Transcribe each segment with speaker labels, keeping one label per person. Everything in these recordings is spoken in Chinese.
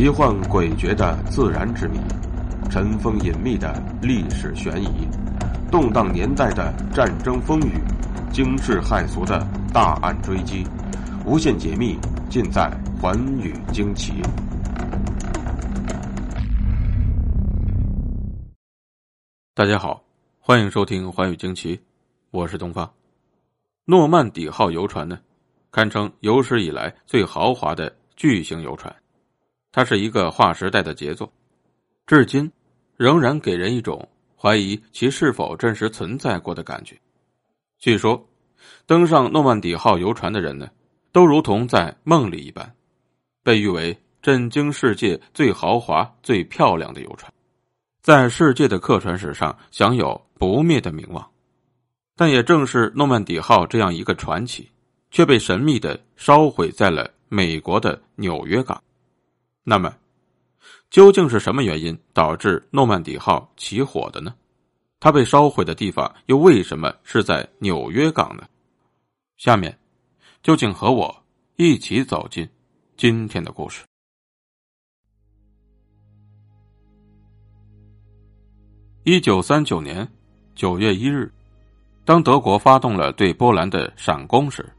Speaker 1: 奇幻诡谲的自然之谜，尘封隐秘的历史悬疑，动荡年代的战争风雨，惊世骇俗的大案追击，无限解密尽在《寰宇惊奇》。
Speaker 2: 大家好，欢迎收听《寰宇惊奇》，我是东方。诺曼底号游船呢，堪称有史以来最豪华的巨型游船。它是一个划时代的杰作，至今仍然给人一种怀疑其是否真实存在过的感觉。据说，登上诺曼底号游船的人呢，都如同在梦里一般，被誉为震惊世界最豪华、最漂亮的游船，在世界的客船史上享有不灭的名望。但也正是诺曼底号这样一个传奇，却被神秘的烧毁在了美国的纽约港。那么，究竟是什么原因导致诺曼底号起火的呢？它被烧毁的地方又为什么是在纽约港呢？下面，就请和我一起走进今天的故事。一九三九年九月一日，当德国发动了对波兰的闪攻时，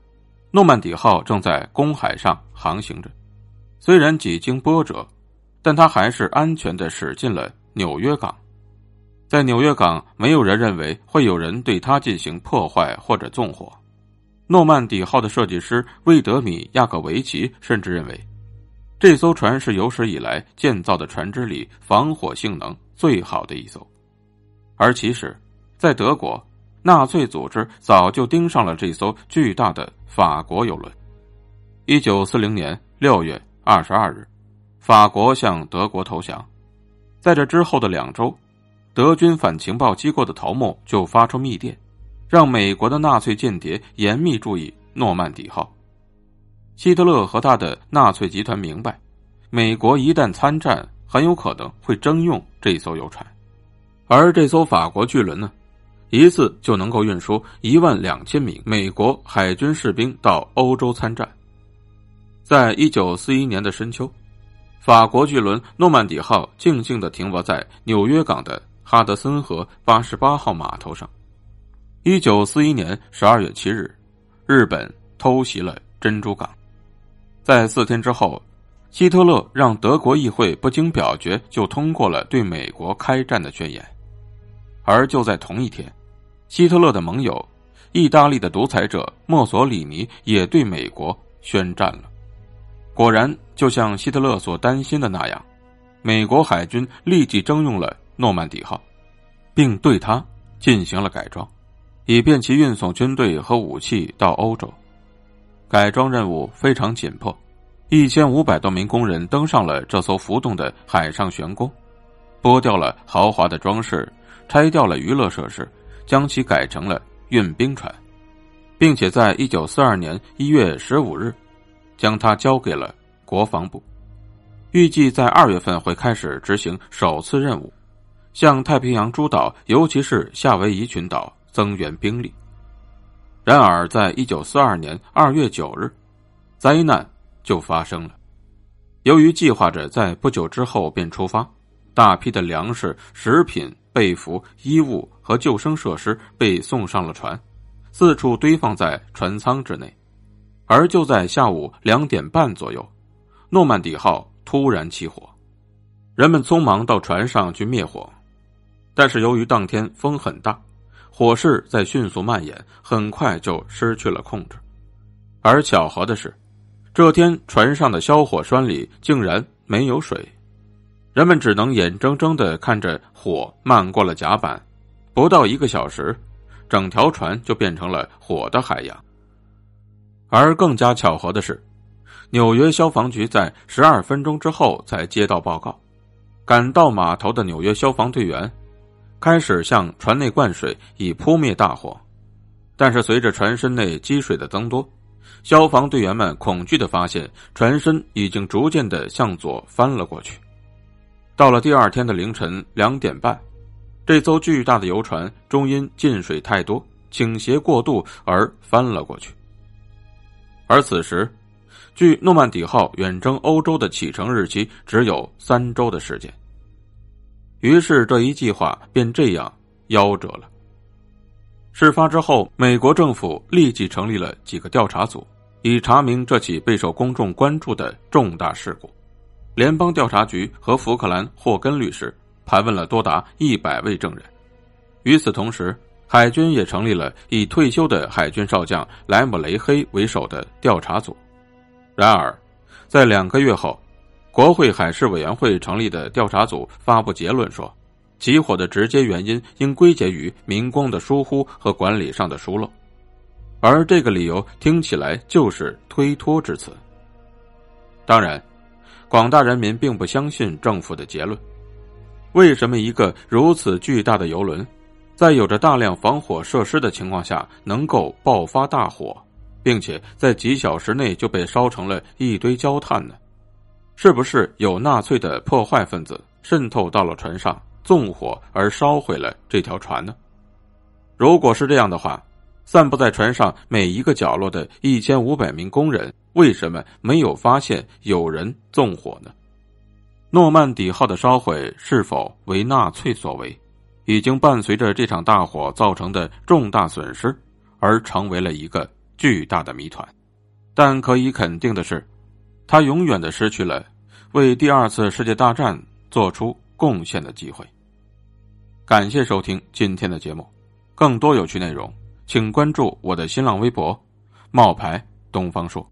Speaker 2: 诺曼底号正在公海上航行着。虽然几经波折，但他还是安全的驶进了纽约港。在纽约港，没有人认为会有人对他进行破坏或者纵火。诺曼底号的设计师魏德米亚克维奇甚至认为，这艘船是有史以来建造的船只里防火性能最好的一艘。而其实，在德国，纳粹组织早就盯上了这艘巨大的法国游轮。一九四零年六月。二十二日，法国向德国投降。在这之后的两周，德军反情报机构的头目就发出密电，让美国的纳粹间谍严密注意诺曼底号。希特勒和他的纳粹集团明白，美国一旦参战，很有可能会征用这艘游船，而这艘法国巨轮呢，一次就能够运输一万两千名美国海军士兵到欧洲参战。在一九四一年的深秋，法国巨轮诺曼底号静静的停泊在纽约港的哈德森河八十八号码头上。一九四一年十二月七日，日本偷袭了珍珠港。在四天之后，希特勒让德国议会不经表决就通过了对美国开战的宣言。而就在同一天，希特勒的盟友意大利的独裁者墨索里尼也对美国宣战了。果然，就像希特勒所担心的那样，美国海军立即征用了诺曼底号，并对它进行了改装，以便其运送军队和武器到欧洲。改装任务非常紧迫，一千五百多名工人登上了这艘浮动的海上悬宫，剥掉了豪华的装饰，拆掉了娱乐设施，将其改成了运兵船，并且在一九四二年一月十五日。将它交给了国防部，预计在二月份会开始执行首次任务，向太平洋诸岛，尤其是夏威夷群岛增援兵力。然而，在一九四二年二月九日，灾难就发生了。由于计划着在不久之后便出发，大批的粮食、食品、被服、衣物和救生设施被送上了船，四处堆放在船舱之内。而就在下午两点半左右，诺曼底号突然起火，人们匆忙到船上去灭火，但是由于当天风很大，火势在迅速蔓延，很快就失去了控制。而巧合的是，这天船上的消火栓里竟然没有水，人们只能眼睁睁的看着火漫过了甲板，不到一个小时，整条船就变成了火的海洋。而更加巧合的是，纽约消防局在十二分钟之后才接到报告。赶到码头的纽约消防队员开始向船内灌水，以扑灭大火。但是随着船身内积水的增多，消防队员们恐惧的发现，船身已经逐渐的向左翻了过去。到了第二天的凌晨两点半，这艘巨大的游船终因进水太多、倾斜过度而翻了过去。而此时，距诺曼底号远征欧洲的启程日期只有三周的时间。于是，这一计划便这样夭折了。事发之后，美国政府立即成立了几个调查组，以查明这起备受公众关注的重大事故。联邦调查局和福克兰·霍根律师盘问了多达一百位证人。与此同时，海军也成立了以退休的海军少将莱姆雷黑为首的调查组。然而，在两个月后，国会海事委员会成立的调查组发布结论说。起火的直接原因应归结于民工的疏忽和管理上的疏漏，而这个理由听起来就是推脱之词。当然，广大人民并不相信政府的结论。为什么一个如此巨大的游轮，在有着大量防火设施的情况下能够爆发大火，并且在几小时内就被烧成了一堆焦炭呢？是不是有纳粹的破坏分子渗透到了船上？纵火而烧毁了这条船呢？如果是这样的话，散布在船上每一个角落的一千五百名工人为什么没有发现有人纵火呢？诺曼底号的烧毁是否为纳粹所为，已经伴随着这场大火造成的重大损失而成为了一个巨大的谜团。但可以肯定的是，他永远的失去了为第二次世界大战做出。贡献的机会。感谢收听今天的节目，更多有趣内容，请关注我的新浪微博“冒牌东方朔”。